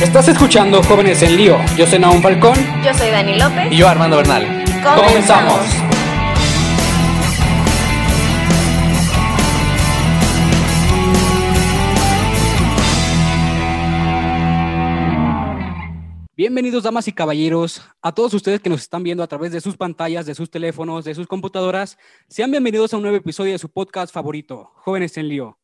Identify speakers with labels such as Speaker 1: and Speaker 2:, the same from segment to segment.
Speaker 1: Estás escuchando Jóvenes en Lío. Yo soy Naum Falcón.
Speaker 2: Yo soy Dani López.
Speaker 3: Y yo Armando Bernal.
Speaker 1: Comenzamos. Bienvenidos, damas y caballeros, a todos ustedes que nos están viendo a través de sus pantallas, de sus teléfonos, de sus computadoras. Sean bienvenidos a un nuevo episodio de su podcast favorito, Jóvenes en Lío.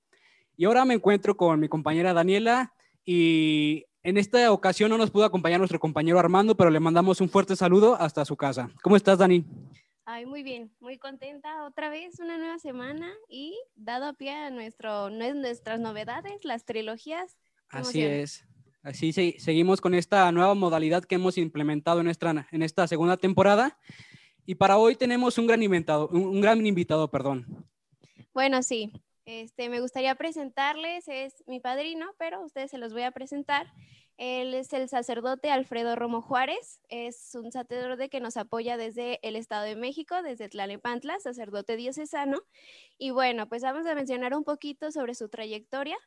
Speaker 1: Y ahora me encuentro con mi compañera Daniela y en esta ocasión no nos pudo acompañar nuestro compañero Armando, pero le mandamos un fuerte saludo hasta su casa. ¿Cómo estás, Dani?
Speaker 2: Ay, muy bien, muy contenta otra vez, una nueva semana y dado a pie a nuestro, nuestras novedades, las trilogías.
Speaker 1: Así es. Así seguimos con esta nueva modalidad que hemos implementado en, nuestra, en esta segunda temporada. Y para hoy tenemos un gran invitado, un, gran invitado, perdón.
Speaker 2: Bueno, sí. Este, me gustaría presentarles, es mi padrino, pero ustedes se los voy a presentar. Él es el sacerdote Alfredo Romo Juárez, es un sacerdote que nos apoya desde el Estado de México, desde Tlalnepantla, sacerdote diocesano. Y bueno, pues vamos a mencionar un poquito sobre su trayectoria.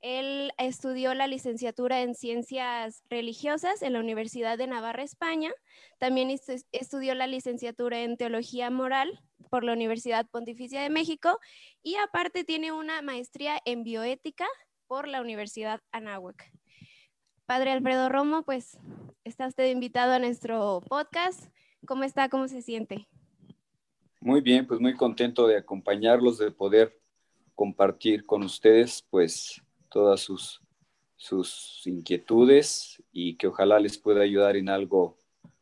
Speaker 2: Él estudió la licenciatura en Ciencias Religiosas en la Universidad de Navarra, España. También estudió la licenciatura en Teología Moral por la Universidad Pontificia de México y aparte tiene una maestría en bioética por la Universidad Anáhuac. Padre Alfredo Romo, pues está usted invitado a nuestro podcast. ¿Cómo está? ¿Cómo se siente?
Speaker 4: Muy bien, pues muy contento de acompañarlos, de poder compartir con ustedes, pues todas sus, sus inquietudes y que ojalá les pueda ayudar en algo,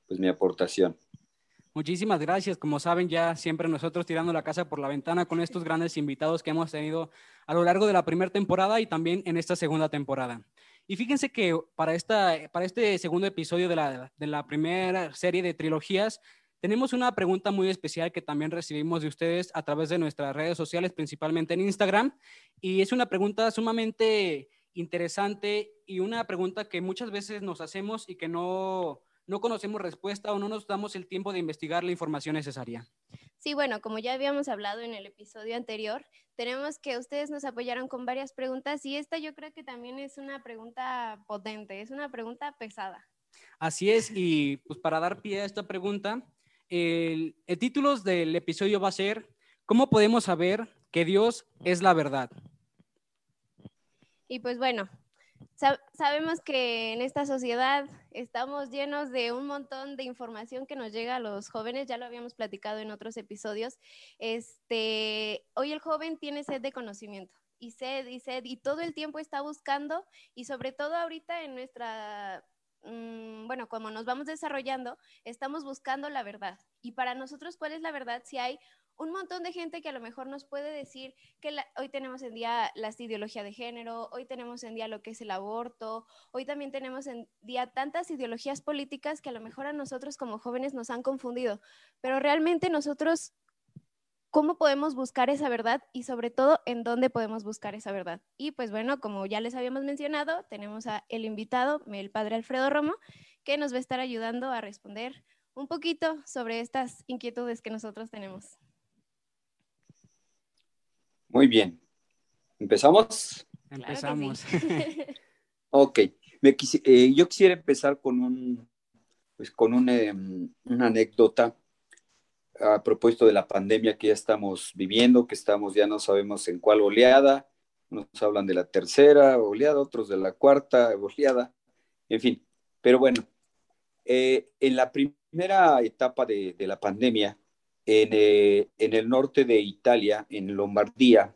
Speaker 4: pues mi aportación.
Speaker 1: Muchísimas gracias. Como saben, ya siempre nosotros tirando la casa por la ventana con estos grandes invitados que hemos tenido a lo largo de la primera temporada y también en esta segunda temporada. Y fíjense que para, esta, para este segundo episodio de la, de la primera serie de trilogías, tenemos una pregunta muy especial que también recibimos de ustedes a través de nuestras redes sociales, principalmente en Instagram. Y es una pregunta sumamente interesante y una pregunta que muchas veces nos hacemos y que no, no conocemos respuesta o no nos damos el tiempo de investigar la información necesaria.
Speaker 2: Sí, bueno, como ya habíamos hablado en el episodio anterior, tenemos que ustedes nos apoyaron con varias preguntas y esta yo creo que también es una pregunta potente, es una pregunta pesada.
Speaker 1: Así es, y pues para dar pie a esta pregunta, el, título del episodio va a ser ¿Cómo podemos saber que Dios es la verdad?
Speaker 2: Y pues bueno, sabemos que en esta sociedad estamos llenos de un montón de información que nos llega a los jóvenes, ya lo habíamos platicado en otros episodios. Este, hoy el joven tiene sed de conocimiento y sed y sed y todo el tiempo está buscando y sobre todo ahorita en nuestra Mm, bueno, como nos vamos desarrollando, estamos buscando la verdad. Y para nosotros, ¿cuál es la verdad? Si hay un montón de gente que a lo mejor nos puede decir que hoy tenemos en día la ideología de género, hoy tenemos en día lo que es el aborto, hoy también tenemos en día tantas ideologías políticas que a lo mejor a nosotros como jóvenes nos han confundido, pero realmente nosotros cómo podemos buscar esa verdad y sobre todo en dónde podemos buscar esa verdad. Y pues bueno, como ya les habíamos mencionado, tenemos a el invitado, el padre Alfredo Romo, que nos va a estar ayudando a responder un poquito sobre estas inquietudes que nosotros tenemos.
Speaker 4: Muy bien. ¿Empezamos?
Speaker 1: Empezamos.
Speaker 4: ok. Eh, yo quisiera empezar con un, pues con em, una anécdota a propósito de la pandemia que ya estamos viviendo, que estamos ya no sabemos en cuál oleada, nos hablan de la tercera oleada, otros de la cuarta oleada, en fin. Pero bueno, eh, en la primera etapa de, la pandemia, eh, en, el norte de Italia, en Lombardía,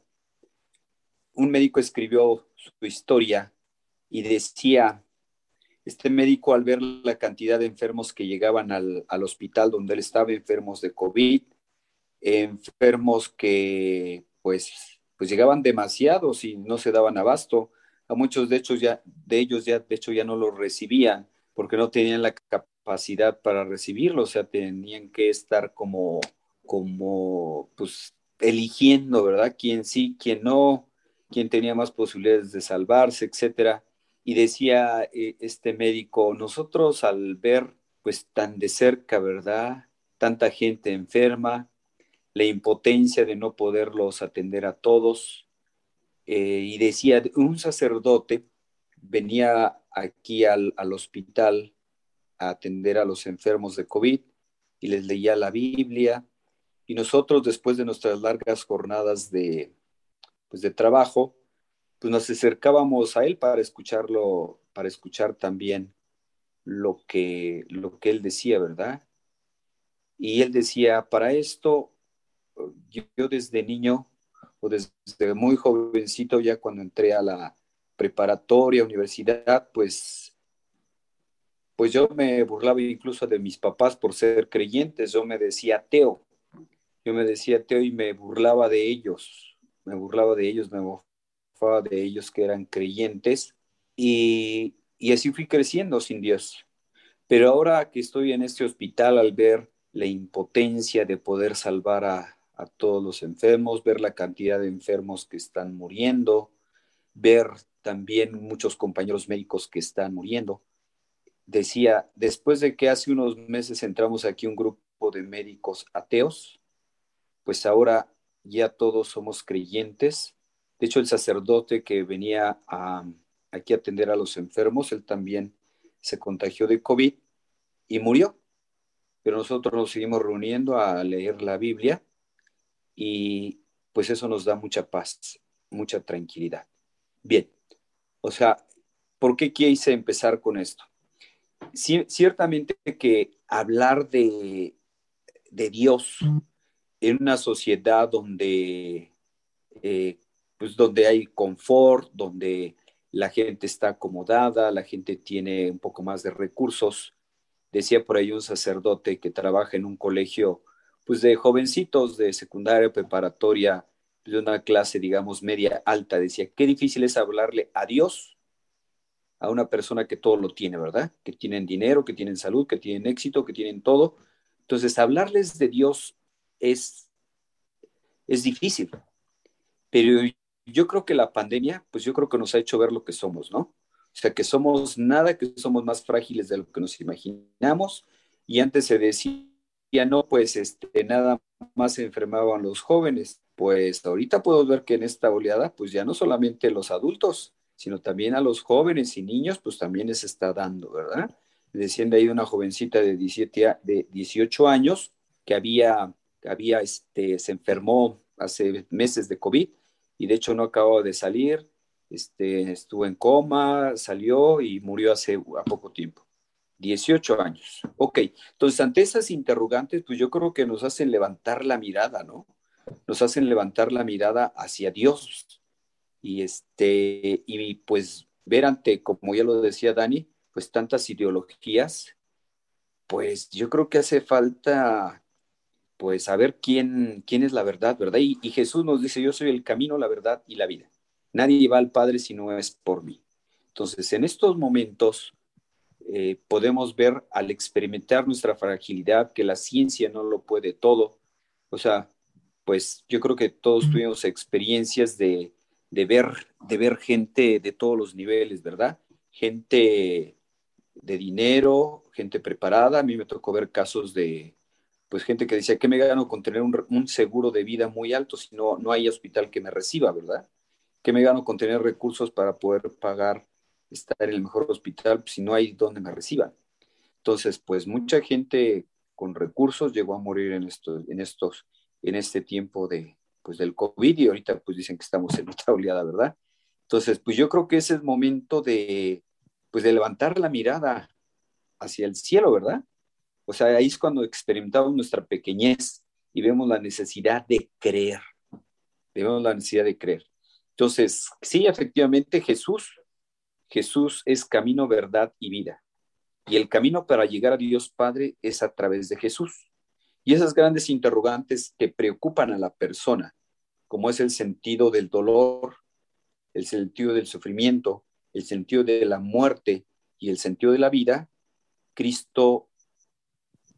Speaker 4: un médico escribió su historia y decía este médico al ver la cantidad de enfermos que llegaban al, hospital donde él estaba, enfermos de COVID, enfermos que pues, pues llegaban demasiados y no se daban abasto. A muchos de ellos ya, de hecho, ya no los recibían porque no tenían la capacidad para recibirlo, o sea, tenían que estar como, como, pues, eligiendo, ¿verdad? Quién sí, quién no, quién tenía más posibilidades de salvarse, etcétera. Y decía eh, este médico, nosotros al ver pues tan de cerca, ¿verdad? Tanta gente enferma, la impotencia de no poderlos atender a todos. Eh, y decía, un sacerdote venía aquí al, al hospital a atender a los enfermos de COVID y les leía la Biblia. Y nosotros, después de nuestras largas jornadas de, pues de trabajo, pues nos acercábamos a él para escucharlo, para escuchar también lo que, lo que él decía, ¿verdad? Y él decía, para esto, yo, desde niño o desde muy jovencito, ya cuando entré a la preparatoria, universidad, pues pues yo me burlaba incluso de mis papás por ser creyentes, yo me decía ateo, yo me decía ateo y me burlaba de ellos, me burlaba de ellos, me de ellos que eran creyentes y, y así fui creciendo sin Dios. Pero ahora que estoy en este hospital al ver la impotencia de poder salvar a, a todos los enfermos, ver la cantidad de enfermos que están muriendo, ver también muchos compañeros médicos que están muriendo, decía, después de que hace unos meses entramos aquí un grupo de médicos ateos, pues ahora ya todos somos creyentes. De hecho, el sacerdote que venía aquí a atender a los enfermos, él también se contagió de COVID y murió. Pero nosotros nos seguimos reuniendo a leer la Biblia y pues eso nos da mucha paz, mucha tranquilidad. Bien, o sea, ¿por qué quise empezar con esto? ciertamente que hablar de, Dios en una sociedad donde, eh, pues donde hay confort, donde la gente está acomodada, la gente tiene un poco más de recursos. Decía por ahí un sacerdote que trabaja en un colegio pues de jovencitos de secundaria preparatoria, de una clase, digamos, media alta, decía, qué difícil es hablarle a Dios a una persona que todo lo tiene, ¿verdad? Que tienen dinero, que tienen salud, que tienen éxito, que tienen todo. Entonces, hablarles de Dios es, es difícil. Pero yo creo que la pandemia, pues yo creo que nos ha hecho ver lo que somos, ¿no? O sea, que somos nada, que somos más frágiles de lo que nos imaginamos. Y antes se decía, no, pues este, nada más se enfermaban los jóvenes. Pues ahorita puedo ver que en esta oleada, pues ya no solamente los adultos, sino también a los jóvenes y niños, pues también les está dando, ¿verdad? Decían de ahí una jovencita de, 17, de 18 años que había, había este, se enfermó hace meses de COVID y de hecho no acababa de salir, este, estuvo en coma, salió y murió hace a poco tiempo. 18 años. Ok, entonces ante esas interrogantes, pues yo creo que nos hacen levantar la mirada, ¿no? Nos hacen levantar la mirada hacia Dios, y este y pues ver ante como ya lo decía Dani pues tantas ideologías pues yo creo que hace falta pues saber quién quién es la verdad verdad y, Jesús nos dice yo soy el camino la verdad y la vida. Nadie va al Padre si no es por mí. Entonces en estos momentos eh, podemos ver al experimentar nuestra fragilidad que la ciencia no lo puede todo. O sea pues yo creo que todos tuvimos experiencias de de ver, de ver gente de todos los niveles, ¿verdad? Gente de dinero, gente preparada. A mí me tocó ver casos de, pues gente que decía, ¿qué me gano con tener un, seguro de vida muy alto si no, no hay hospital que me reciba, ¿verdad? ¿Qué me gano con tener recursos para poder pagar, estar en el mejor hospital si no hay donde me reciban? Entonces, pues mucha gente con recursos llegó a morir en estos, en estos, en este tiempo de, pues del COVID y ahorita pues dicen que estamos en otra oleada, ¿verdad? Entonces, pues yo creo que ese es el momento de, pues de levantar la mirada hacia el cielo, ¿verdad? O sea, ahí es cuando experimentamos nuestra pequeñez y vemos la necesidad de creer. Vemos la necesidad de creer. Entonces, sí, efectivamente, Jesús, Jesús es camino, verdad y vida. Y el camino para llegar a Dios Padre es a través de Jesús. Y esas grandes interrogantes que preocupan a la persona como es el sentido del dolor, el sentido del sufrimiento, el sentido de la muerte y el sentido de la vida, Cristo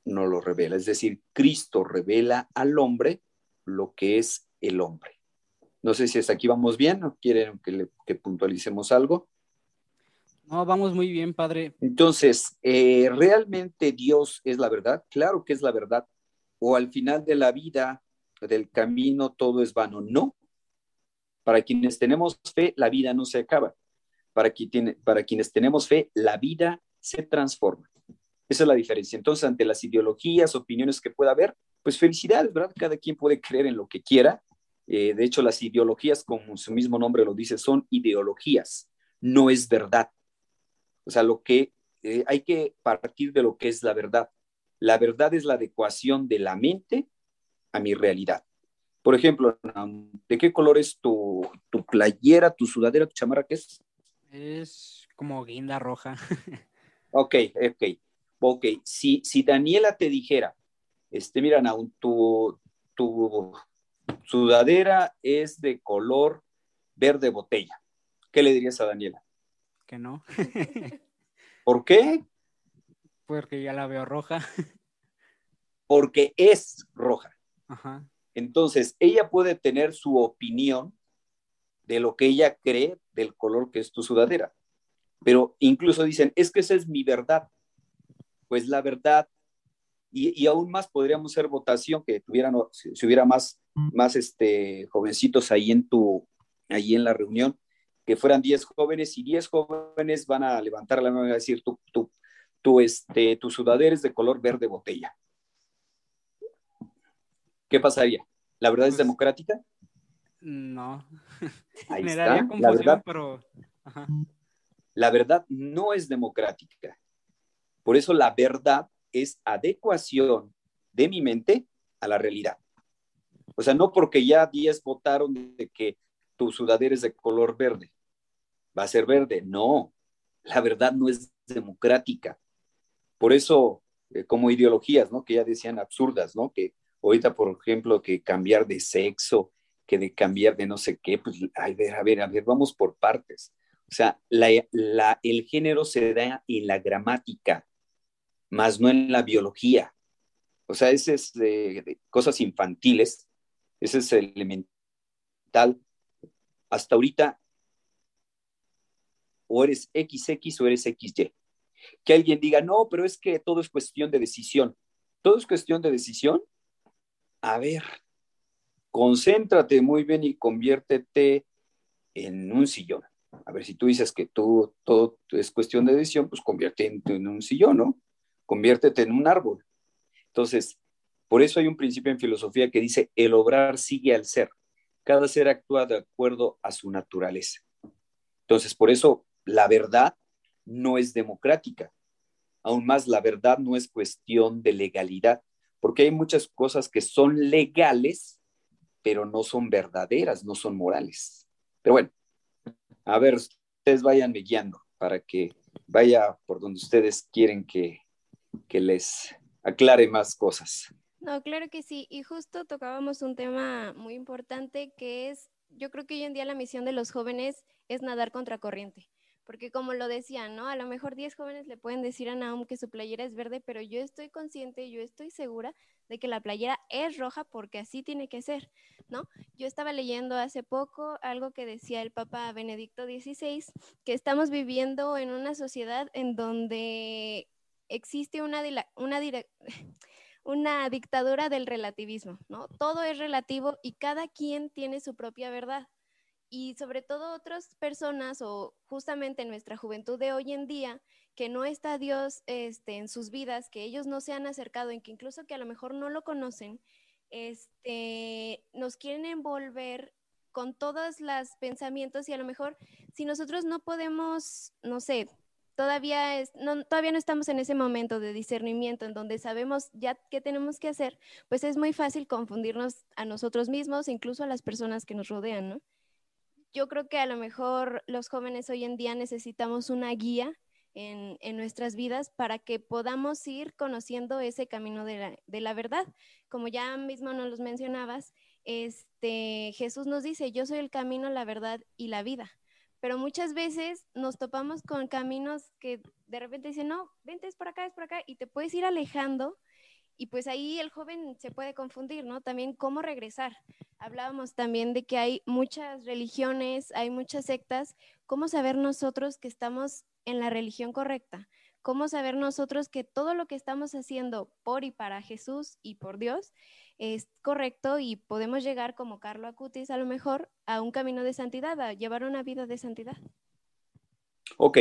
Speaker 4: no lo revela. Es decir, Cristo revela al hombre lo que es el hombre. No sé si hasta aquí vamos bien o quieren que, que puntualicemos algo.
Speaker 1: No, vamos muy bien, Padre.
Speaker 4: Entonces, eh, ¿realmente Dios es la verdad? Claro que es la verdad. O al final de la vida del camino todo es vano. No. Para quienes tenemos fe, la vida no se acaba. para, para quienes tenemos fe, la vida se transforma. Esa es la diferencia. Entonces, ante las ideologías, opiniones que pueda haber, pues felicidades, ¿verdad? Cada quien puede creer en lo que quiera. Eh, de hecho, las ideologías, como su mismo nombre lo dice, son ideologías, no es verdad. O sea, lo que eh, hay que partir de lo que es la verdad. La verdad es la adecuación de la mente a mi realidad. Por ejemplo, ¿de qué color es tu, tu playera, tu sudadera, tu chamarra? ¿Qué es?
Speaker 1: Es como guinda roja.
Speaker 4: ok, ok. Ok, si, si Daniela te dijera, este, mira, tu, tu sudadera es de color verde botella, ¿qué le dirías a Daniela?
Speaker 1: Que no.
Speaker 4: ¿Por qué?
Speaker 1: Porque ya la veo roja.
Speaker 4: Porque es roja. Ajá. Entonces, ella puede tener su opinión de lo que ella cree del color que es tu sudadera. Pero incluso dicen, es que esa es mi verdad pues la verdad, y, aún más podríamos hacer votación, que tuvieran, si, hubiera más, más este, jovencitos ahí en, tu, ahí en la reunión, que fueran 10 jóvenes y 10 jóvenes van a levantar la mano y a decir, tú, tú, tú, este, tu sudadera es de color verde botella. ¿Qué pasaría? ¿La verdad es pues, democrática?
Speaker 1: No.
Speaker 4: Ahí está. la verdad, pero... La verdad no es democrática. Por eso la verdad es adecuación de mi mente a la realidad. O sea, no porque ya 10 votaron de que tu sudadera es de color verde, va a ser verde. No, la verdad no es democrática. Por eso, eh, como ideologías, ¿no? Que ya decían absurdas, ¿no? Que ahorita, por ejemplo, que cambiar de sexo, que de cambiar de no sé qué, pues, a ver, a ver, a ver, vamos por partes. O sea, el género se da en la gramática, más no en la biología. O sea, ese es de, cosas infantiles, ese es el elemental. Hasta ahorita, o eres XX o eres XY. Que alguien diga, no, pero es que todo es cuestión de decisión. ¿Todo es cuestión de decisión? A ver, concéntrate muy bien y conviértete en un sillón. A ver, si tú dices que tú, todo es cuestión de decisión, pues conviértete en un sillón, ¿no? Conviértete en un árbol. Entonces, por eso hay un principio en filosofía que dice, el obrar sigue al ser. Cada ser actúa de acuerdo a su naturaleza. Entonces, por eso la verdad no es democrática. Aún más, la verdad no es cuestión de legalidad, porque hay muchas cosas que son legales, pero no son verdaderas, no son morales. Pero bueno, a ver, ustedes vayan guiando para que vaya por donde ustedes quieren que, que les aclare más cosas.
Speaker 2: No, claro que sí. Y justo tocábamos un tema muy importante que es, yo creo que hoy en día la misión de los jóvenes es nadar contra corriente. Porque como lo decían, ¿no? A lo mejor 10 jóvenes le pueden decir a Naum que su playera es verde, pero yo estoy consciente, yo estoy segura de que la playera es roja porque así tiene que ser, ¿no? Yo estaba leyendo hace poco algo que decía el Papa Benedicto XVI, que estamos viviendo en una sociedad en donde existe una, una, una dictadura del relativismo, ¿no? Todo es relativo y cada quien tiene su propia verdad. Y sobre todo otras personas o justamente en nuestra juventud de hoy en día, que no está Dios este, en sus vidas, que ellos no se han acercado, en que incluso que a lo mejor no lo conocen, este, nos quieren envolver con todos los pensamientos y a lo mejor si nosotros no podemos, no sé, todavía, es, no, todavía no estamos en ese momento de discernimiento en donde sabemos ya qué tenemos que hacer, pues es muy fácil confundirnos a nosotros mismos, incluso a las personas que nos rodean, ¿no? Yo creo que a lo mejor los jóvenes hoy en día necesitamos una guía en, nuestras vidas para que podamos ir conociendo ese camino de la, de la, verdad. Como ya mismo nos los mencionabas, este, Jesús nos dice, yo soy el camino, la verdad y la vida pero muchas veces nos topamos con caminos que de repente dicen, no, vente, es por acá, es por acá, y te puedes ir alejando, y pues ahí el joven se puede confundir, ¿no? También cómo regresar. Hablábamos también de que hay muchas religiones, hay muchas sectas, ¿cómo saber nosotros que estamos en la religión correcta? ¿Cómo saber nosotros que todo lo que estamos haciendo por y para Jesús y por Dios es correcto y podemos llegar como Carlo Acutis a lo mejor a un camino de santidad, a llevar una vida de santidad.
Speaker 4: Ok,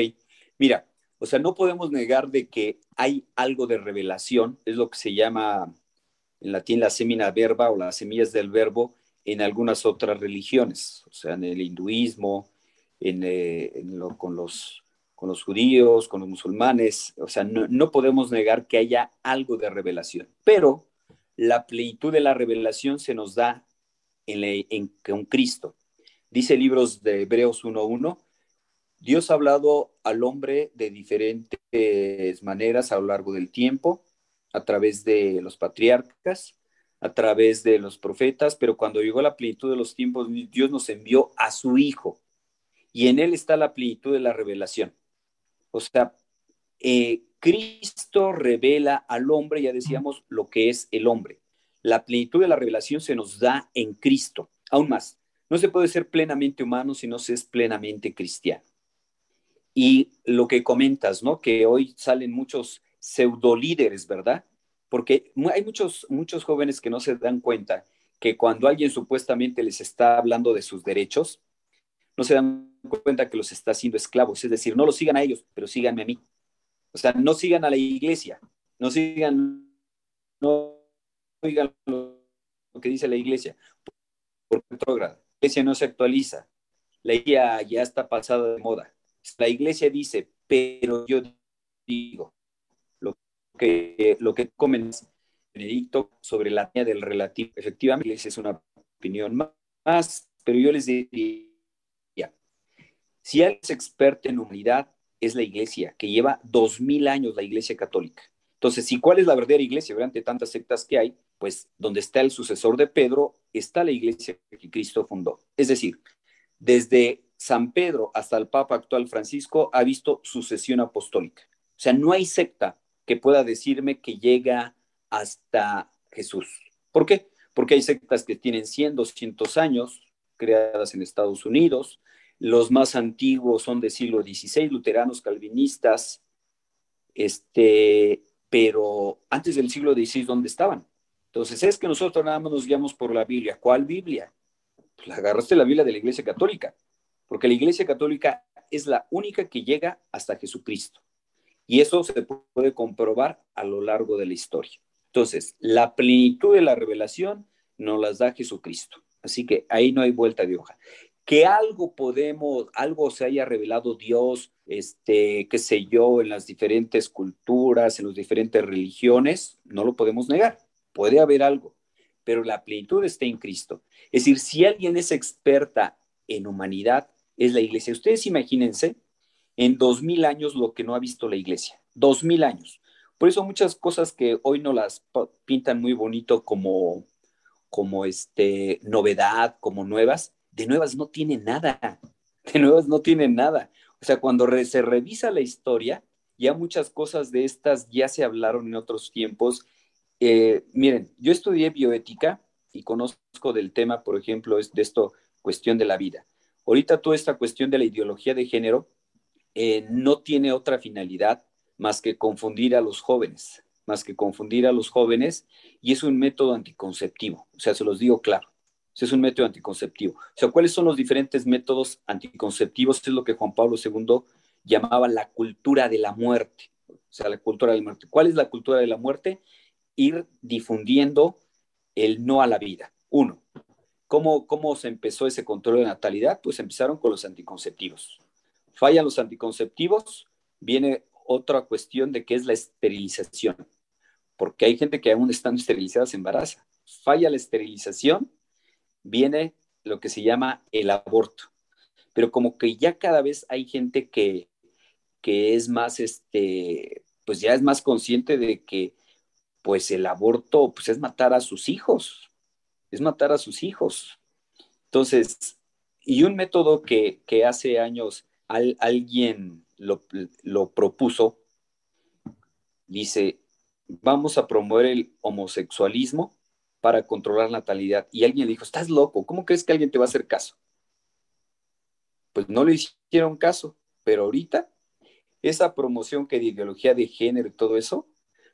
Speaker 4: mira, o sea, no podemos negar de que hay algo de revelación, es lo que se llama en latín la semina verba o las semillas del verbo en algunas otras religiones, o sea, en el hinduismo, en, eh, con, los, con los judíos, con los musulmanes, o sea, no, podemos negar que haya algo de revelación, pero la plenitud de la revelación se nos da en, en, en Cristo. Dice libros de Hebreos 1.1, Dios ha hablado al hombre de diferentes maneras a lo largo del tiempo, a través de los patriarcas, a través de los profetas, pero cuando llegó la plenitud de los tiempos, Dios nos envió a su Hijo y en Él está la plenitud de la revelación. O sea, eh, Cristo revela al hombre, ya decíamos, lo que es el hombre. La plenitud de la revelación se nos da en Cristo. Aún más, no se puede ser plenamente humano si no se es plenamente cristiano. Y lo que comentas, ¿no? Que hoy salen muchos pseudo líderes, ¿verdad? Porque hay muchos, muchos jóvenes que no se dan cuenta que cuando alguien supuestamente les está hablando de sus derechos, no se dan cuenta que los está haciendo esclavos. Es decir, no los sigan a ellos, pero síganme a mí. O sea, no sigan a la iglesia, no sigan, no oigan lo que dice la iglesia, por La iglesia no se actualiza, la iglesia ya está pasada de moda. La iglesia dice, pero yo digo, lo que, lo que comentas, Benedicto, sobre la línea del relativo, efectivamente, es una opinión más, pero yo les diría, si alguien es experto en humanidad, es la iglesia, que lleva dos mil años la iglesia católica. Entonces, ¿y cuál es la verdadera iglesia? Durante tantas sectas que hay, pues donde está el sucesor de Pedro, está la iglesia que Cristo fundó. Es decir, desde San Pedro hasta el Papa actual Francisco ha visto sucesión apostólica. O sea, no hay secta que pueda decirme que llega hasta Jesús. ¿Por qué? Porque hay sectas que tienen 100, 200 años, creadas en Estados Unidos. Los más antiguos son del siglo XVI, luteranos, calvinistas. Este, pero antes del siglo XVI, ¿dónde estaban? Entonces, es que nosotros nada más nos guiamos por la Biblia. ¿Cuál Biblia? Pues agarraste la Biblia de la Iglesia Católica porque la Iglesia Católica es la única que llega hasta Jesucristo. Y eso se puede comprobar a lo largo de la historia. Entonces, la plenitud de la revelación nos las da Jesucristo. Así que ahí no hay vuelta de hoja. Que algo podemos, algo se haya revelado Dios, este, qué sé yo, en las diferentes culturas, en las diferentes religiones, no lo podemos negar. Puede haber algo, pero la plenitud está en Cristo. Es decir, si alguien es experta en humanidad, es la iglesia. Ustedes imagínense en dos mil años lo que no ha visto la iglesia. Dos mil años. Por eso muchas cosas que hoy no las pintan muy bonito como, como este, novedad, como nuevas, de nuevas no tienen nada. De nuevas no tienen nada. O sea, cuando se revisa la historia, ya muchas cosas de estas ya se hablaron en otros tiempos. Eh, miren, yo estudié bioética y conozco del tema, por ejemplo, de esto, cuestión de la vida. Ahorita toda esta cuestión de la ideología de género eh, no tiene otra finalidad más que confundir a los jóvenes, más que confundir a los jóvenes, y es un método anticonceptivo. O sea, se los digo claro, es un método anticonceptivo. O sea, ¿cuáles son los diferentes métodos anticonceptivos? Es lo que Juan Pablo II llamaba la cultura de la muerte. O sea, la cultura de la muerte. ¿Cuál es la cultura de la muerte? Ir difundiendo el no a la vida. Uno, ¿Cómo, ¿Cómo se empezó ese control de natalidad? Pues empezaron con los anticonceptivos. Fallan los anticonceptivos, viene otra cuestión de que es la esterilización, porque hay gente que aún están esterilizadas embaraza. Falla la esterilización, viene lo que se llama el aborto. Pero como que ya cada vez hay gente que, que es más, este, pues ya es más consciente de que pues el aborto pues es matar a sus hijos, es matar a sus hijos. Entonces, y un método que, hace años alguien lo, lo propuso, dice, vamos a promover el homosexualismo para controlar la natalidad. Y alguien le dijo, estás loco, ¿cómo crees que alguien te va a hacer caso? Pues no le hicieron caso, pero ahorita esa promoción que de ideología de género y todo eso,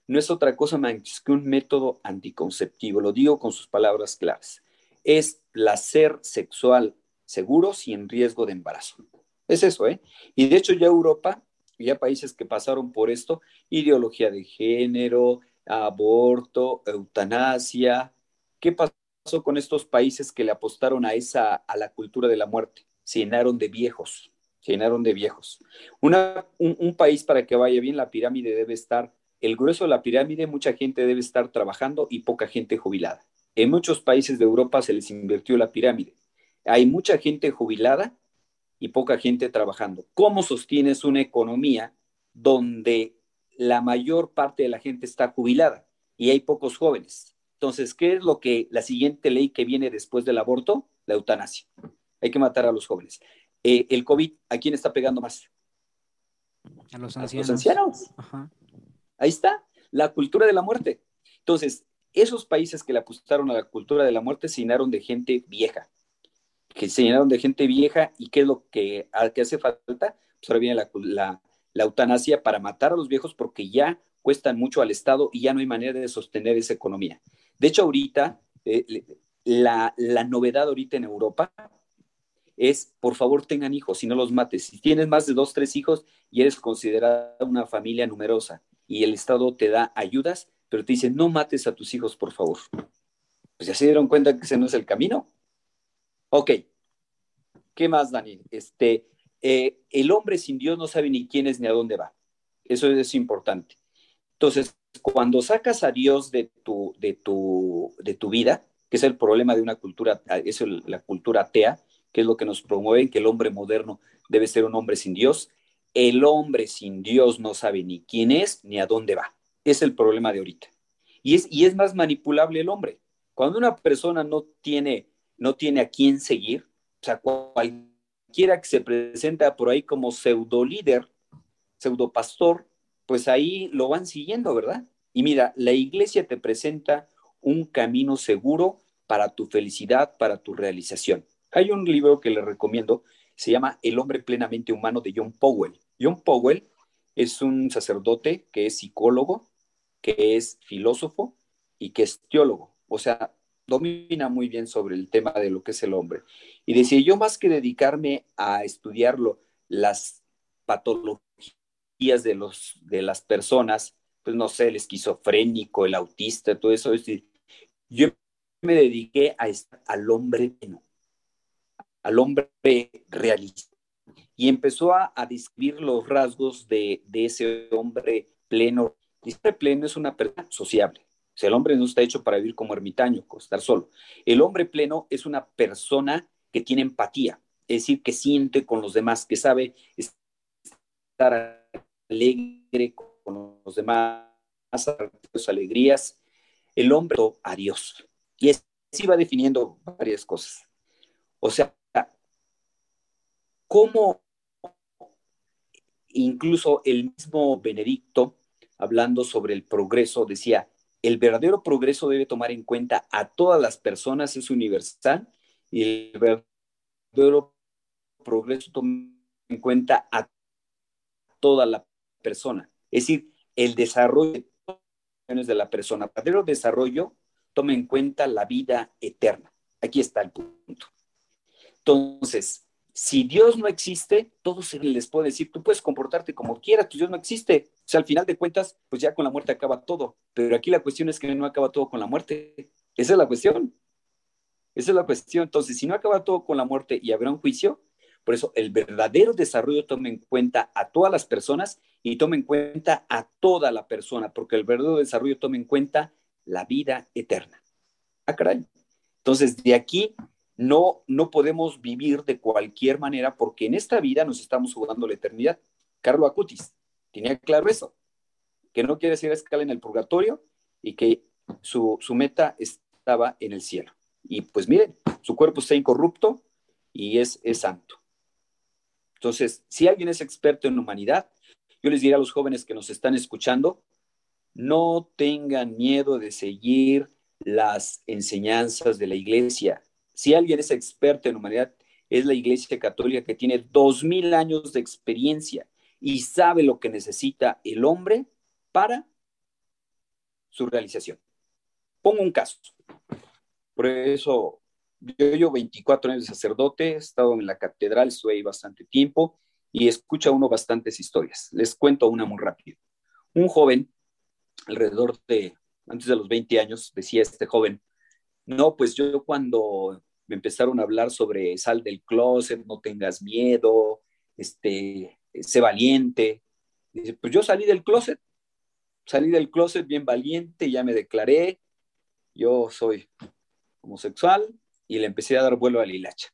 Speaker 4: no es otra cosa más que un método anticonceptivo, lo digo con sus palabras claras. Es placer sexual seguro sin riesgo de embarazo. Es eso, ¿eh? Y de hecho ya Europa, ya países que pasaron por esto, ideología de género, aborto, eutanasia. ¿Qué pasó con estos países que le apostaron a esa, a la cultura de la muerte? Se llenaron de viejos, se llenaron de viejos. Un, un país para que vaya bien, la pirámide debe estar, el grueso de la pirámide, mucha gente debe estar trabajando y poca gente jubilada. En muchos países de Europa se les invirtió la pirámide. Hay mucha gente jubilada y poca gente trabajando. ¿Cómo sostienes una economía donde la mayor parte de la gente está jubilada y hay pocos jóvenes? Entonces, ¿qué es lo que la siguiente ley que viene después del aborto? La eutanasia. Hay que matar a los jóvenes. Eh, el COVID, ¿a quién está pegando más?
Speaker 1: A los ancianos.
Speaker 4: A los ancianos. Ajá. Ahí está, la cultura de la muerte. Entonces, esos países que le apostaron a la cultura de la muerte se llenaron de gente vieja, que se llenaron de gente vieja y qué es lo que, hace falta, pues ahora viene la, eutanasia para matar a los viejos porque ya cuestan mucho al Estado y ya no hay manera de sostener esa economía. De hecho, ahorita, eh, la, novedad ahorita en Europa es, por favor, tengan hijos, si no los mates. Si tienes más de dos, tres hijos y eres considerada una familia numerosa y el Estado te da ayudas, pero te dice, no mates a tus hijos, por favor. Pues ya se dieron cuenta que ese no es el camino. Ok. ¿Qué más, Dani? Este, eh, el hombre sin Dios no sabe ni quién es ni a dónde va. Eso es importante. Entonces, cuando sacas a Dios de tu, de tu, de tu vida, que es el problema de una cultura, es la cultura atea, que es lo que nos promueve, que el hombre moderno debe ser un hombre sin Dios. El hombre sin Dios no sabe ni quién es ni a dónde va. Es el problema de ahorita. Y es, y es más manipulable el hombre. Cuando una persona no tiene no tiene a quién seguir. O sea, cualquiera que se presenta por ahí como pseudo líder, pseudo pastor, pues ahí lo van siguiendo, ¿verdad? Y mira, la iglesia te presenta un camino seguro para tu felicidad, para tu realización. Hay un libro que le recomiendo, se llama El hombre plenamente humano de John Powell. John Powell es un sacerdote que es psicólogo, que es filósofo y que es teólogo. O sea, domina muy bien sobre el tema de lo que es el hombre. Y decía, yo más que dedicarme a estudiarlo, las patologías de, los, de las personas, pues no sé, el esquizofrénico, el autista, todo eso, es decir, yo me dediqué a al hombre pleno, al hombre realista. Y empezó a, a describir los rasgos de, de ese hombre pleno. Y ese pleno es una persona sociable o el hombre no está hecho para vivir como ermitaño, estar solo. El hombre pleno es una persona que tiene empatía, es decir, que siente con los demás, que sabe estar alegre con los demás, sus alegrías. El hombre a Dios. Y así va definiendo varias cosas. O sea, cómo incluso el mismo Benedicto, hablando sobre el progreso, decía, el verdadero progreso debe tomar en cuenta a todas las personas, es universal, y el verdadero progreso toma en cuenta a toda la persona. Es decir, el desarrollo de la persona, el verdadero desarrollo toma en cuenta la vida eterna. Aquí está el punto. Entonces, si Dios no existe, todos les puede decir, tú puedes comportarte como quieras, tu Dios no existe. O sea, al final de cuentas, pues ya con la muerte acaba todo. Pero aquí la cuestión es que no acaba todo con la muerte. Esa es la cuestión. Esa es la cuestión. Entonces, si no acaba todo con la muerte y habrá un juicio, por eso el verdadero desarrollo toma en cuenta a todas las personas y toma en cuenta a toda la persona, porque el verdadero desarrollo toma en cuenta la vida eterna. Ah, caray. Entonces, de aquí no, no podemos vivir de cualquier manera porque en esta vida nos estamos jugando la eternidad. Carlo Acutis tenía claro eso, que no quiere hacer escala en el purgatorio y que su, meta estaba en el cielo. Y pues miren, su cuerpo está incorrupto y es, es santo. Entonces, si alguien es experto en humanidad, yo les diría a los jóvenes que nos están escuchando, no tengan miedo de seguir las enseñanzas de la iglesia. Si alguien es experto en humanidad, es la Iglesia Católica que tiene dos mil años de experiencia y sabe lo que necesita el hombre para su realización. Pongo un caso. Por eso yo llevo 24 años de sacerdote, he estado en la catedral, estuve ahí bastante tiempo y escucha uno bastantes historias. Les cuento una muy rápido. Un joven, alrededor de, antes de los 20 años, decía este joven, no, pues yo cuando me empezaron a hablar sobre sal del closet, no tengas miedo, este, sé valiente. Pues yo salí del closet, salí del closet bien valiente, ya me declaré, yo soy homosexual y le empecé a dar vuelo a la hilacha.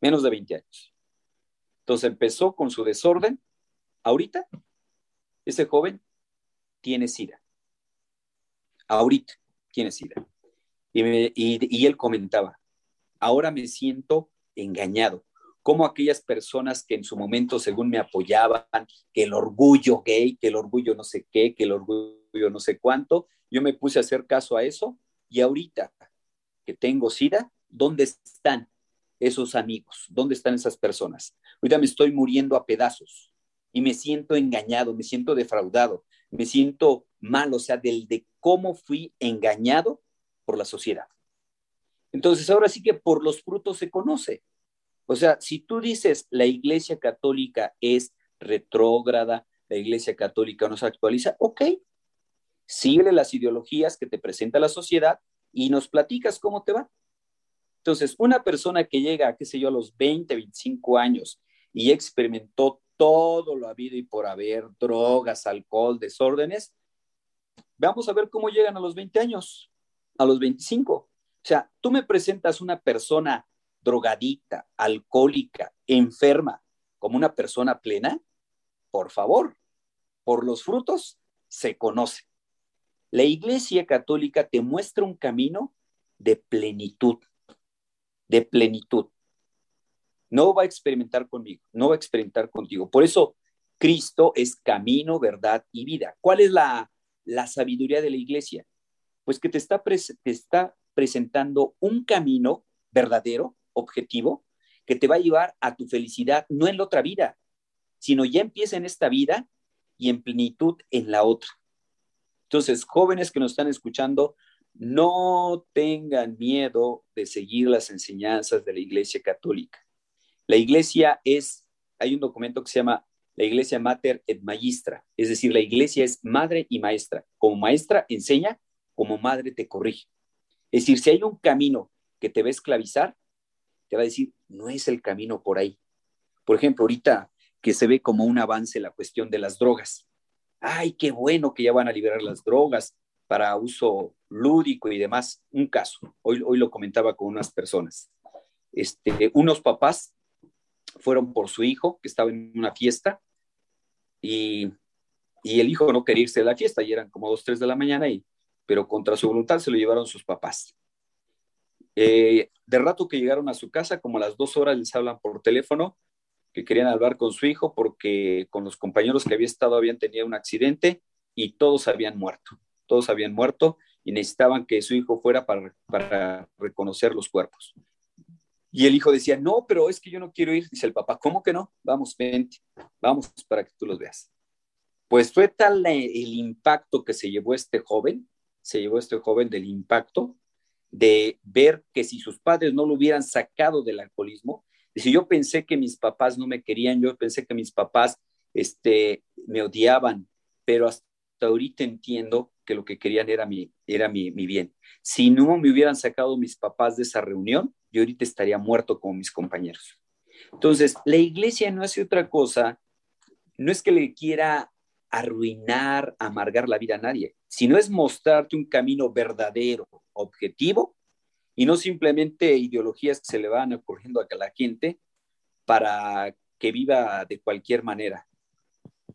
Speaker 4: Menos de 20 años. Entonces empezó con su desorden. Ahorita, ese joven tiene sida. Ahorita tiene sida. Y, él comentaba, ahora me siento engañado. Como aquellas personas que en su momento, según me apoyaban, que el orgullo gay, que el orgullo no sé qué, que el orgullo no sé cuánto, yo me puse a hacer caso a eso y ahorita que tengo SIDA, ¿dónde están esos amigos? ¿Dónde están esas personas? Ahorita me estoy muriendo a pedazos y me siento engañado, me siento defraudado, me siento mal, o sea, del de cómo fui engañado por la sociedad. Entonces, ahora sí que por los frutos se conoce. O sea, si tú dices la Iglesia Católica es retrógrada, la Iglesia Católica no se actualiza, ok, sigue las ideologías que te presenta la sociedad y nos platicas cómo te va. Entonces, una persona que llega, qué sé yo, a los 20, 25 años y experimentó todo lo habido y por haber, drogas, alcohol, desórdenes, vamos a ver cómo llegan a los 20 años, a los 25. O sea, tú me presentas una persona drogadicta, alcohólica, enferma, como una persona plena, por favor, por los frutos se conoce. La Iglesia Católica te muestra un camino de plenitud, de plenitud. No va a experimentar conmigo, no va a experimentar contigo. Por eso Cristo es camino, verdad y vida. ¿Cuál es la, sabiduría de la Iglesia? Pues que te está, te está presentando un camino verdadero, objetivo, que te va a llevar a tu felicidad, no en la otra vida, sino ya empieza en esta vida y en plenitud en la otra. Entonces, jóvenes que nos están escuchando, no tengan miedo de seguir las enseñanzas de la Iglesia Católica. La Iglesia es, hay un documento que se llama la Iglesia Mater et Magistra, es decir, la Iglesia es madre y maestra. Como maestra enseña, como madre te corrige. Es decir, si hay un camino que te va a esclavizar, te va a decir, no es el camino por ahí. Por ejemplo, ahorita que se ve como un avance la cuestión de las drogas ay, qué bueno que ya van a liberar las drogas para uso lúdico y demás. Un caso, hoy, hoy lo comentaba con unas personas. Este, unos papás fueron por su hijo que estaba en una fiesta y, el hijo no quería irse de la fiesta y eran como dos, tres de la mañana, y, pero contra su voluntad se lo llevaron sus papás. Eh, de rato que llegaron a su casa, como a las dos horas les hablan por teléfono que querían hablar con su hijo porque con los compañeros que había estado habían tenido un accidente y todos habían muerto. Todos habían muerto y necesitaban que su hijo fuera para, para reconocer los cuerpos. Y el hijo decía, no, pero es que yo no quiero ir. Dice el papá, ¿cómo que no? Vamos, vente, vamos para que tú los veas. Pues fue tal el impacto que se llevó este joven, se llevó este joven del impacto de ver que si sus padres no lo hubieran sacado del alcoholismo, Dice, yo pensé que mis papás no me querían, yo pensé que mis papás este, me odiaban, pero hasta ahorita entiendo que lo que querían era, mi, era mi, mi bien. Si no me hubieran sacado mis papás de esa reunión, yo ahorita estaría muerto como mis compañeros. Entonces, la iglesia no hace otra cosa, no es que le quiera arruinar, amargar la vida a nadie, sino es mostrarte un camino verdadero, objetivo, y no simplemente ideologías que se le van ocurriendo a la gente para que viva de cualquier manera.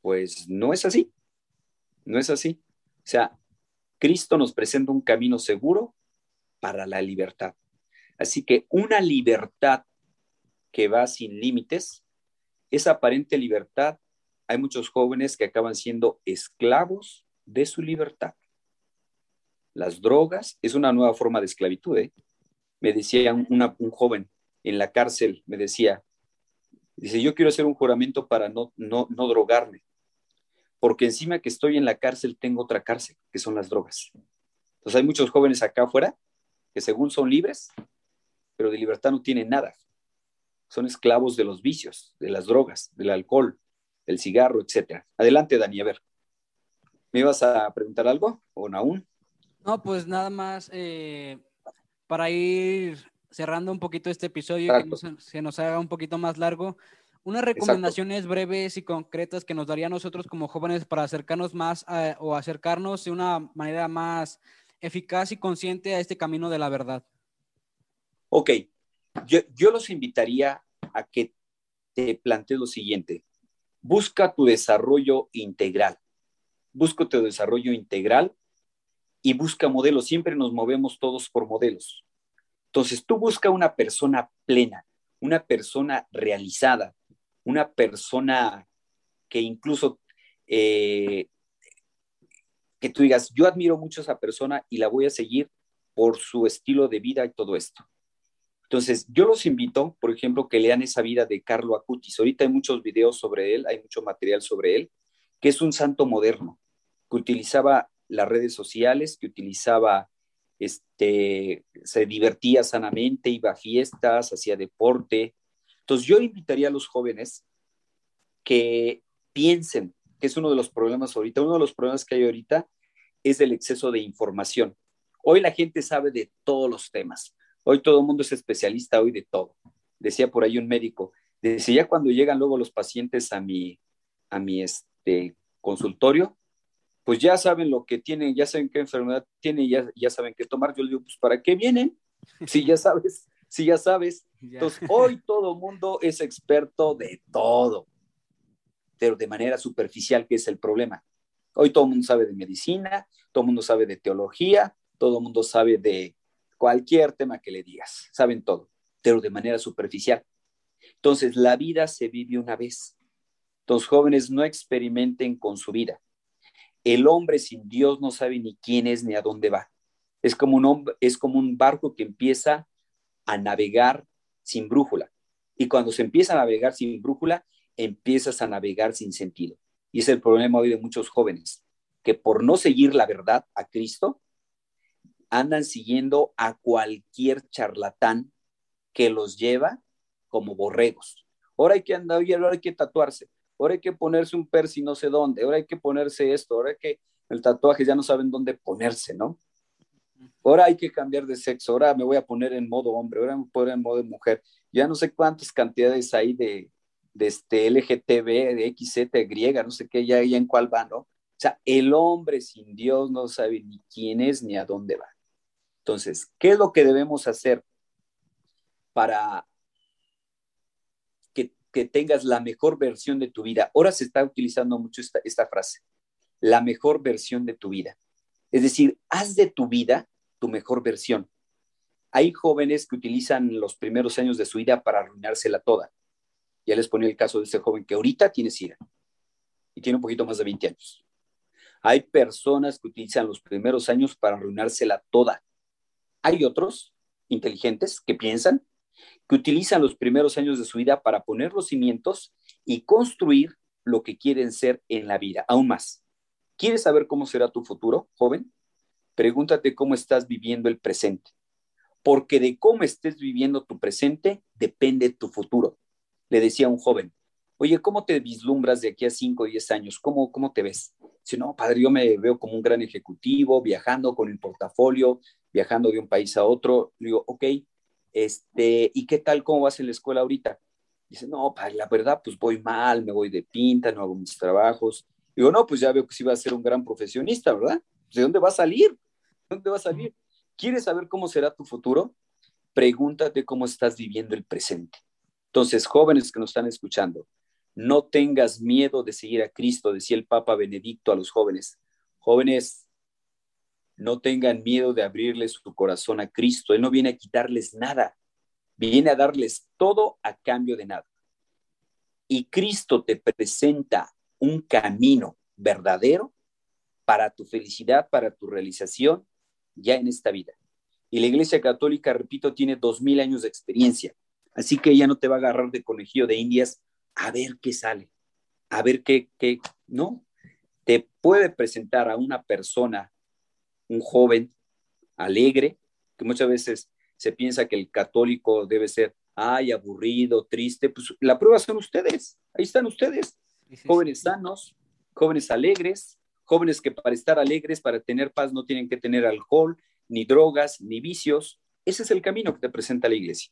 Speaker 4: Pues no es así, no es así. O sea, Cristo nos presenta un camino seguro para la libertad. Así que una libertad que va sin límites, esa aparente libertad, hay muchos jóvenes que acaban siendo esclavos de su libertad. Las drogas es una nueva forma de esclavitud. ¿eh? me decía un joven en la cárcel, me decía, dice, yo quiero hacer un juramento para no, no, no drogarme, porque encima que estoy en la cárcel tengo otra cárcel, que son las drogas. Entonces hay muchos jóvenes acá afuera que según son libres, pero de libertad no tienen nada. Son esclavos de los vicios, de las drogas, del alcohol, del cigarro, etc. Adelante, Dani, a ver. ¿Me ibas a preguntar algo o aún?
Speaker 1: No, pues nada más eh, para ir cerrando un poquito este episodio, que se nos haga un poquito más largo. Unas recomendaciones breves y concretas que nos daría a nosotros como jóvenes para acercarnos más o acercarnos de una manera más eficaz y consciente a este camino de la verdad.
Speaker 4: Ok, yo, yo los invitaría a que te plantees lo siguiente. Busca tu desarrollo integral. Busca tu desarrollo integral y busca modelos. Siempre nos movemos todos por modelos. Entonces, tú busca una persona plena, una persona realizada, una persona que incluso eh, que tú digas, yo admiro mucho a esa persona y la voy a seguir por su estilo de vida y todo esto. Entonces, yo los invito, por ejemplo, que lean esa vida de Carlo Acutis. Ahorita hay muchos videos sobre él, hay mucho material sobre él, que es un santo moderno, que utilizaba las redes sociales, que utilizaba, este, se divertía sanamente, iba a fiestas, hacía deporte. Entonces, yo invitaría a los jóvenes que piensen, que es uno de los problemas ahorita, uno de los problemas que hay ahorita es el exceso de información. Hoy la gente sabe de todos los temas Hoy todo el mundo es especialista hoy de todo. Decía por ahí un médico, decía cuando llegan luego los pacientes a mi, a mi este, consultorio, pues ya saben lo que tienen, ya saben qué enfermedad tienen, ya, ya saben qué tomar. Yo le digo, pues ¿para qué vienen? Si ya sabes, si ya sabes. Entonces, hoy todo mundo es experto de todo, pero de manera superficial, que es el problema. Hoy todo el mundo sabe de medicina, todo el mundo sabe de teología, todo el mundo sabe de, cualquier tema que le digas, saben todo, pero de manera superficial. Entonces, la vida se vive una vez. Los jóvenes no experimenten con su vida. El hombre sin Dios no sabe ni quién es ni a dónde va. Es como un, es como un barco que empieza a navegar sin brújula. Y cuando se empieza a navegar sin brújula, empiezas a navegar sin sentido. Y es el problema hoy de muchos jóvenes, que por no seguir la verdad a Cristo, andan siguiendo a cualquier charlatán que los lleva como borregos. Ahora hay que andar, ahora hay que tatuarse, ahora hay que ponerse un persi no sé dónde, ahora hay que ponerse esto, ahora hay que el tatuaje ya no saben dónde ponerse, ¿no? Ahora hay que cambiar de sexo, ahora me voy a poner en modo hombre, ahora me voy a poner en modo mujer. Ya no sé cuántas cantidades hay de, de este LGTB, de XZ, griega, no sé qué, ya, ya en cuál va, ¿no? O sea, el hombre sin Dios no sabe ni quién es ni a dónde va. Entonces, ¿qué es lo que debemos hacer para que, tengas la mejor versión de tu vida? Ahora se está utilizando mucho esta, esta frase, la mejor versión de tu vida. Es decir, haz de tu vida tu mejor versión. Hay jóvenes que utilizan los primeros años de su vida para arruinársela toda. Ya les ponía el caso de ese joven que ahorita tiene SIDA y tiene un poquito más de 20 años. Hay personas que utilizan los primeros años para arruinársela toda. Hay otros inteligentes que piensan, que utilizan los primeros años de su vida para poner los cimientos y construir lo que quieren ser en la vida, aún más. ¿Quieres saber cómo será tu futuro, joven? Pregúntate cómo estás viviendo el presente, porque de cómo estés viviendo tu presente depende tu futuro. Le decía a un joven, oye, ¿cómo te vislumbras de aquí a 5 o 10 años? ¿Cómo, ¿Cómo te ves? Si no, padre, yo me veo como un gran ejecutivo, viajando con el portafolio, viajando de un país a otro. Le digo, ok, este, ¿y qué tal? ¿Cómo vas en la escuela ahorita? Dice, no, padre, la verdad, pues voy mal, me voy de pinta, no hago mis trabajos. Digo, no, pues ya veo que sí va a ser un gran profesionista, ¿verdad? ¿De dónde va a salir? ¿De dónde va a salir? ¿Quieres saber cómo será tu futuro? Pregúntate cómo estás viviendo el presente. Entonces, jóvenes que nos están escuchando, no tengas miedo de seguir a Cristo, decía el Papa Benedicto a los jóvenes. Jóvenes, no tengan miedo de abrirles su corazón a Cristo. Él no viene a quitarles nada, viene a darles todo a cambio de nada. Y Cristo te presenta un camino verdadero para tu felicidad, para tu realización ya en esta vida. Y la Iglesia Católica, repito, tiene dos mil años de experiencia. Así que ella no te va a agarrar de conejillo de indias a ver qué sale, a ver qué, qué, no. Te puede presentar a una persona un joven alegre, que muchas veces se piensa que el católico debe ser, ay, aburrido, triste, pues la prueba son ustedes, ahí están ustedes, jóvenes sanos, jóvenes alegres, jóvenes que para estar alegres, para tener paz, no tienen que tener alcohol, ni drogas, ni vicios. Ese es el camino que te presenta la iglesia.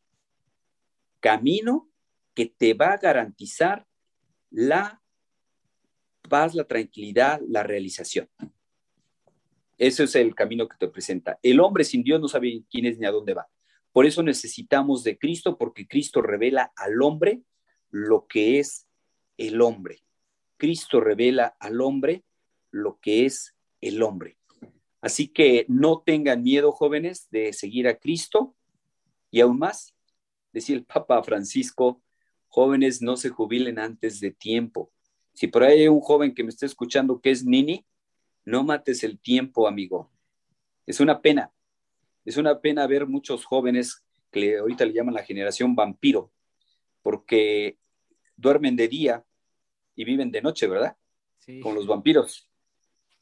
Speaker 4: Camino que te va a garantizar la paz, la tranquilidad, la realización. Ese es el camino que te presenta. El hombre sin Dios no sabe quién es ni a dónde va. Por eso necesitamos de Cristo, porque Cristo revela al hombre lo que es el hombre. Cristo revela al hombre lo que es el hombre. Así que no tengan miedo, jóvenes, de seguir a Cristo. Y aún más, decía el Papa Francisco, jóvenes no se jubilen antes de tiempo. Si por ahí hay un joven que me está escuchando que es Nini, no mates el tiempo, amigo. Es una pena. Es una pena ver muchos jóvenes que ahorita le llaman la generación vampiro, porque duermen de día y viven de noche, ¿verdad? Sí. Con los vampiros.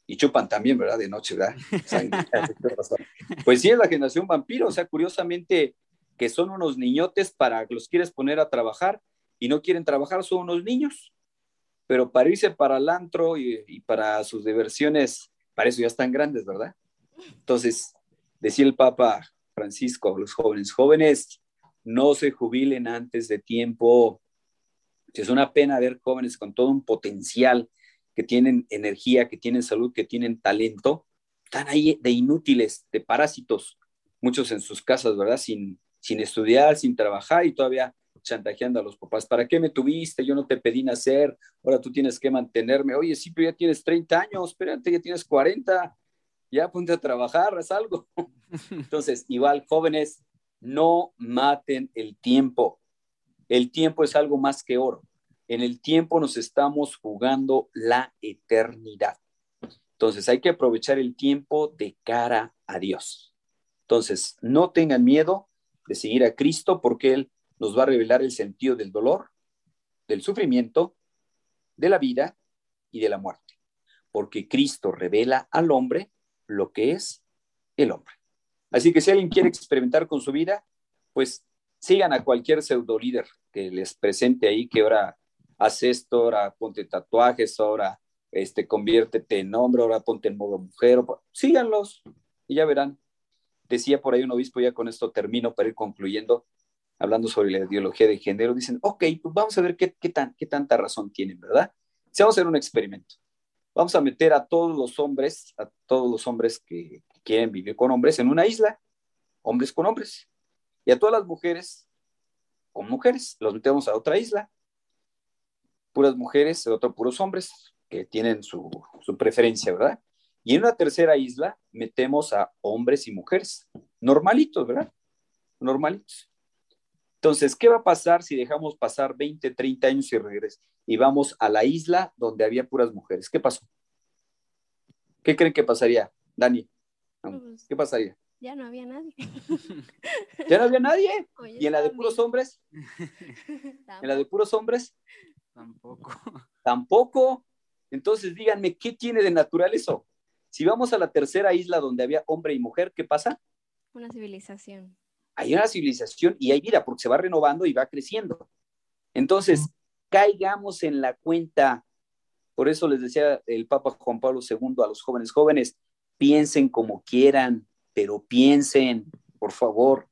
Speaker 4: Y chupan también, ¿verdad? De noche, ¿verdad? pues sí, es la generación vampiro. O sea, curiosamente, que son unos niñotes para que los quieres poner a trabajar y no quieren trabajar, son unos niños. Pero para irse para el antro y, para sus diversiones, para eso ya están grandes, ¿verdad? Entonces, decía el Papa Francisco a los jóvenes, jóvenes, no se jubilen antes de tiempo. Es una pena ver jóvenes con todo un potencial, que tienen energía, que tienen salud, que tienen talento, están ahí de inútiles, de parásitos, muchos en sus casas, ¿verdad? Sin, sin estudiar, sin trabajar y todavía chantajeando a los papás. ¿Para qué me tuviste? Yo no te pedí nacer, ahora tú tienes que mantenerme. Oye, sí, pero ya tienes 30 años, espérate, ya tienes 40, ya ponte a trabajar, haz algo. Entonces, igual, jóvenes, no maten el tiempo. El tiempo es algo más que oro. En el tiempo nos estamos jugando la eternidad. Entonces hay que aprovechar el tiempo de cara a Dios. Entonces, no tengan miedo de seguir a Cristo porque Él nos va a revelar el sentido del dolor, del sufrimiento, de la vida y de la muerte. Porque Cristo revela al hombre lo que es el hombre. Así que si alguien quiere experimentar con su vida, pues sigan a cualquier pseudo líder que les presente ahí que ahora haz esto, ahora ponte tatuajes, ahora este, conviértete en hombre, ahora ponte en modo mujer, síganlos y ya verán. Decía por ahí un obispo, ya con esto termino para ir concluyendo, hablando sobre la ideología de género, dicen, ok, pues vamos a ver qué, qué, tan, qué tanta razón tienen, ¿verdad? Si vamos a hacer un experimento, vamos a meter a todos los hombres, a todos los hombres que, que quieren vivir con hombres en una isla, hombres con hombres, y a todas las mujeres con mujeres, los metemos a otra isla, puras mujeres, el otro puros hombres que tienen su, preferencia, ¿verdad? Y en una tercera isla metemos a hombres y mujeres, normalitos, ¿verdad? Normalitos. Entonces, ¿qué va a pasar si dejamos pasar 20, 30 años y regresamos y vamos a la isla donde había puras mujeres? ¿Qué pasó? ¿Qué creen que pasaría, Dani?
Speaker 2: Pues,
Speaker 4: ¿Qué pasaría?
Speaker 2: Ya no había nadie.
Speaker 4: ¿Ya no había nadie? ¿Y en la de puros hombres? ¿En la de puros hombres?
Speaker 1: Tampoco.
Speaker 4: Tampoco. Entonces díganme, ¿qué tiene de natural eso? Si vamos a la tercera isla donde había hombre y mujer, ¿qué pasa?
Speaker 2: Una civilización.
Speaker 4: Hay una civilización y hay vida porque se va renovando y va creciendo. Entonces, caigamos en la cuenta. Por eso les decía el Papa Juan Pablo II a los jóvenes, jóvenes, piensen como quieran, pero piensen, por favor,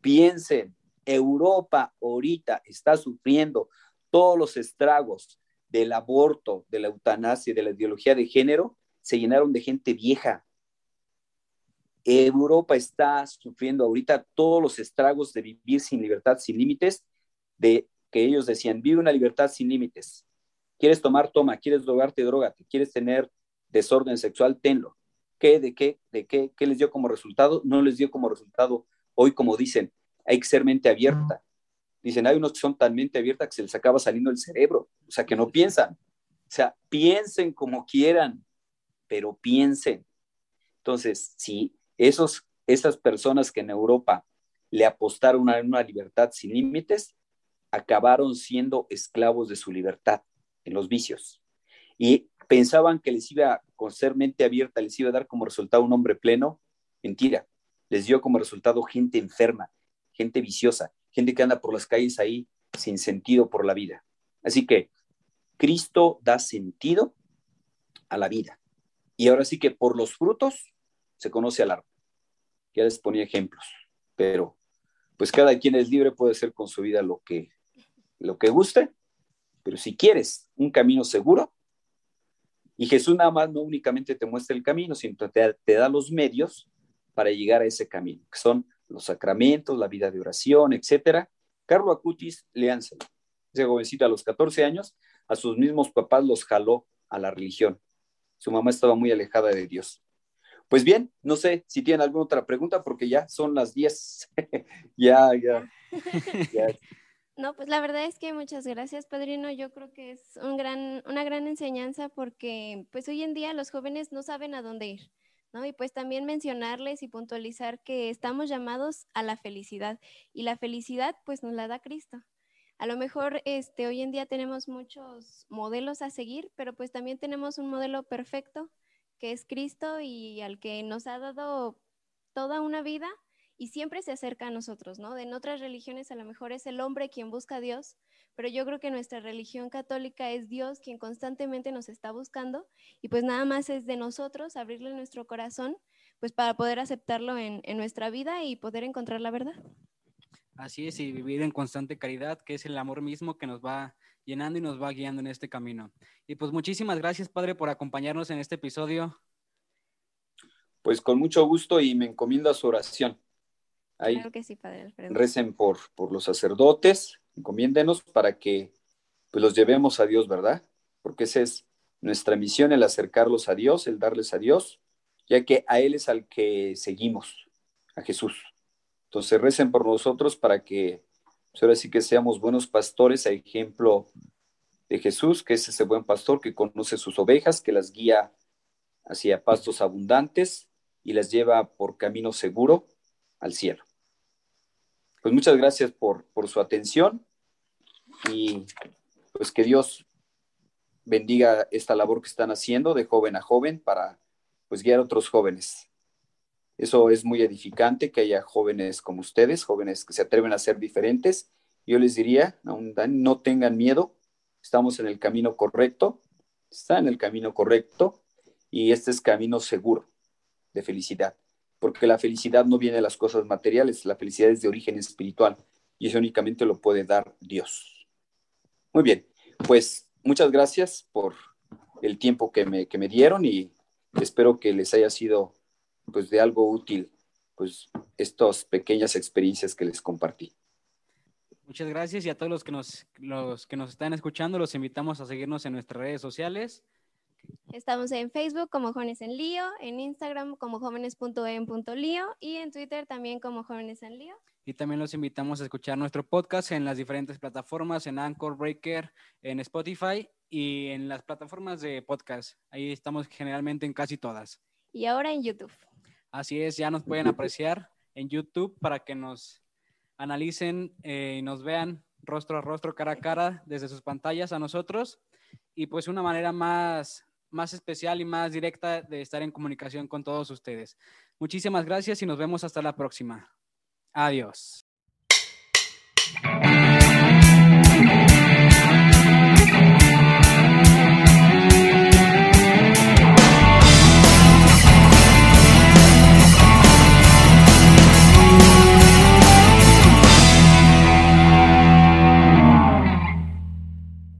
Speaker 4: piensen. Europa ahorita está sufriendo todos los estragos del aborto, de la eutanasia, de la ideología de género, se llenaron de gente vieja. Europa está sufriendo ahorita todos los estragos de vivir sin libertad, sin límites, de que ellos decían, vive una libertad sin límites. ¿Quieres tomar, toma? ¿Quieres drogarte, drogate? ¿Quieres tener desorden sexual? Tenlo. ¿Qué? ¿De qué? ¿De qué? ¿Qué les dio como resultado? No les dio como resultado hoy, como dicen, hay que ser mente abierta. Dicen, hay unos que son tan mente abierta que se les acaba saliendo el cerebro, o sea, que no piensan. O sea, piensen como quieran, pero piensen. Entonces, si esos, esas personas que en Europa le apostaron a una libertad sin límites, acabaron siendo esclavos de su libertad en los vicios. Y pensaban que les iba, con ser mente abierta, les iba a dar como resultado un hombre pleno. Mentira. les dio como resultado gente enferma, gente viciosa, gente que anda por las calles ahí sin sentido por la vida. Así que Cristo da sentido a la vida. Y ahora sí que por los frutos se conoce al árbol. Ya les ponía ejemplos, pero pues cada quien es libre, puede hacer con su vida lo que, lo que guste, pero si quieres un camino seguro, y Jesús nada más no únicamente te muestra el camino, sino te, te da los medios para llegar a ese camino, que son los sacramentos, la vida de oración, etcétera. Carlo Acutis, léanselo. Ese jovencito a los 14 años, a sus mismos papás los jaló a la religión. Su mamá estaba muy alejada de Dios. Pues bien, no sé si tienen alguna otra pregunta porque ya son las 10. ya, ya,
Speaker 2: No, pues la verdad es que muchas gracias, padrino. Yo creo que es un gran, una gran enseñanza porque pues hoy en día los jóvenes no saben a dónde ir, ¿no? Y pues también mencionarles y puntualizar que estamos llamados a la felicidad y la felicidad pues nos la da Cristo. A lo mejor este, hoy en día tenemos muchos modelos a seguir, pero pues también tenemos un modelo perfecto que es Cristo y al que nos ha dado toda una vida y siempre se acerca a nosotros, ¿no? En otras religiones a lo mejor es el hombre quien busca a Dios, pero yo creo que nuestra religión católica es Dios quien constantemente nos está buscando y pues nada más es de nosotros abrirle nuestro corazón pues para poder aceptarlo en, en nuestra vida y poder encontrar la verdad.
Speaker 1: Así es, y vivir en constante caridad, que es el amor mismo que nos va llenando y nos va guiando en este camino. Y pues muchísimas gracias, Padre, por acompañarnos en este episodio.
Speaker 4: Pues con mucho gusto y me encomiendo a su oración.
Speaker 2: Ahí claro que sí, Padre
Speaker 4: Recen por, por los sacerdotes, encomiéndenos para que pues, los llevemos a Dios, ¿verdad? Porque esa es nuestra misión, el acercarlos a Dios, el darles a Dios, ya que a Él es al que seguimos, a Jesús. Entonces recen por nosotros para que pues ahora sí que seamos buenos pastores, a ejemplo de Jesús, que es ese buen pastor que conoce sus ovejas, que las guía hacia pastos abundantes y las lleva por camino seguro al cielo. Pues muchas gracias por, por su atención y pues que Dios bendiga esta labor que están haciendo de joven a joven para pues guiar a otros jóvenes. Eso es muy edificante, que haya jóvenes como ustedes, jóvenes que se atreven a ser diferentes. Yo les diría, no tengan miedo, estamos en el camino correcto, está en el camino correcto y este es camino seguro de felicidad, porque la felicidad no viene de las cosas materiales, la felicidad es de origen espiritual y eso únicamente lo puede dar Dios. Muy bien, pues muchas gracias por el tiempo que me, que me dieron y espero que les haya sido pues de algo útil, pues estas pequeñas experiencias que les compartí.
Speaker 1: Muchas gracias y a todos los que nos, los que nos están escuchando, los invitamos a seguirnos en nuestras redes sociales.
Speaker 2: Estamos en Facebook como Jóvenes en Lío, en Instagram como jóvenes.en.lío y en Twitter también como Jóvenes en Lío.
Speaker 1: Y también los invitamos a escuchar nuestro podcast en las diferentes plataformas, en Anchor, Breaker, en Spotify y en las plataformas de podcast. Ahí estamos generalmente en casi todas.
Speaker 2: Y ahora en YouTube.
Speaker 1: Así es, ya nos pueden apreciar en YouTube para que nos analicen eh, y nos vean rostro a rostro, cara a cara, desde sus pantallas a nosotros. Y pues una manera más, más especial y más directa de estar en comunicación con todos ustedes. Muchísimas gracias y nos vemos hasta la próxima. Adiós.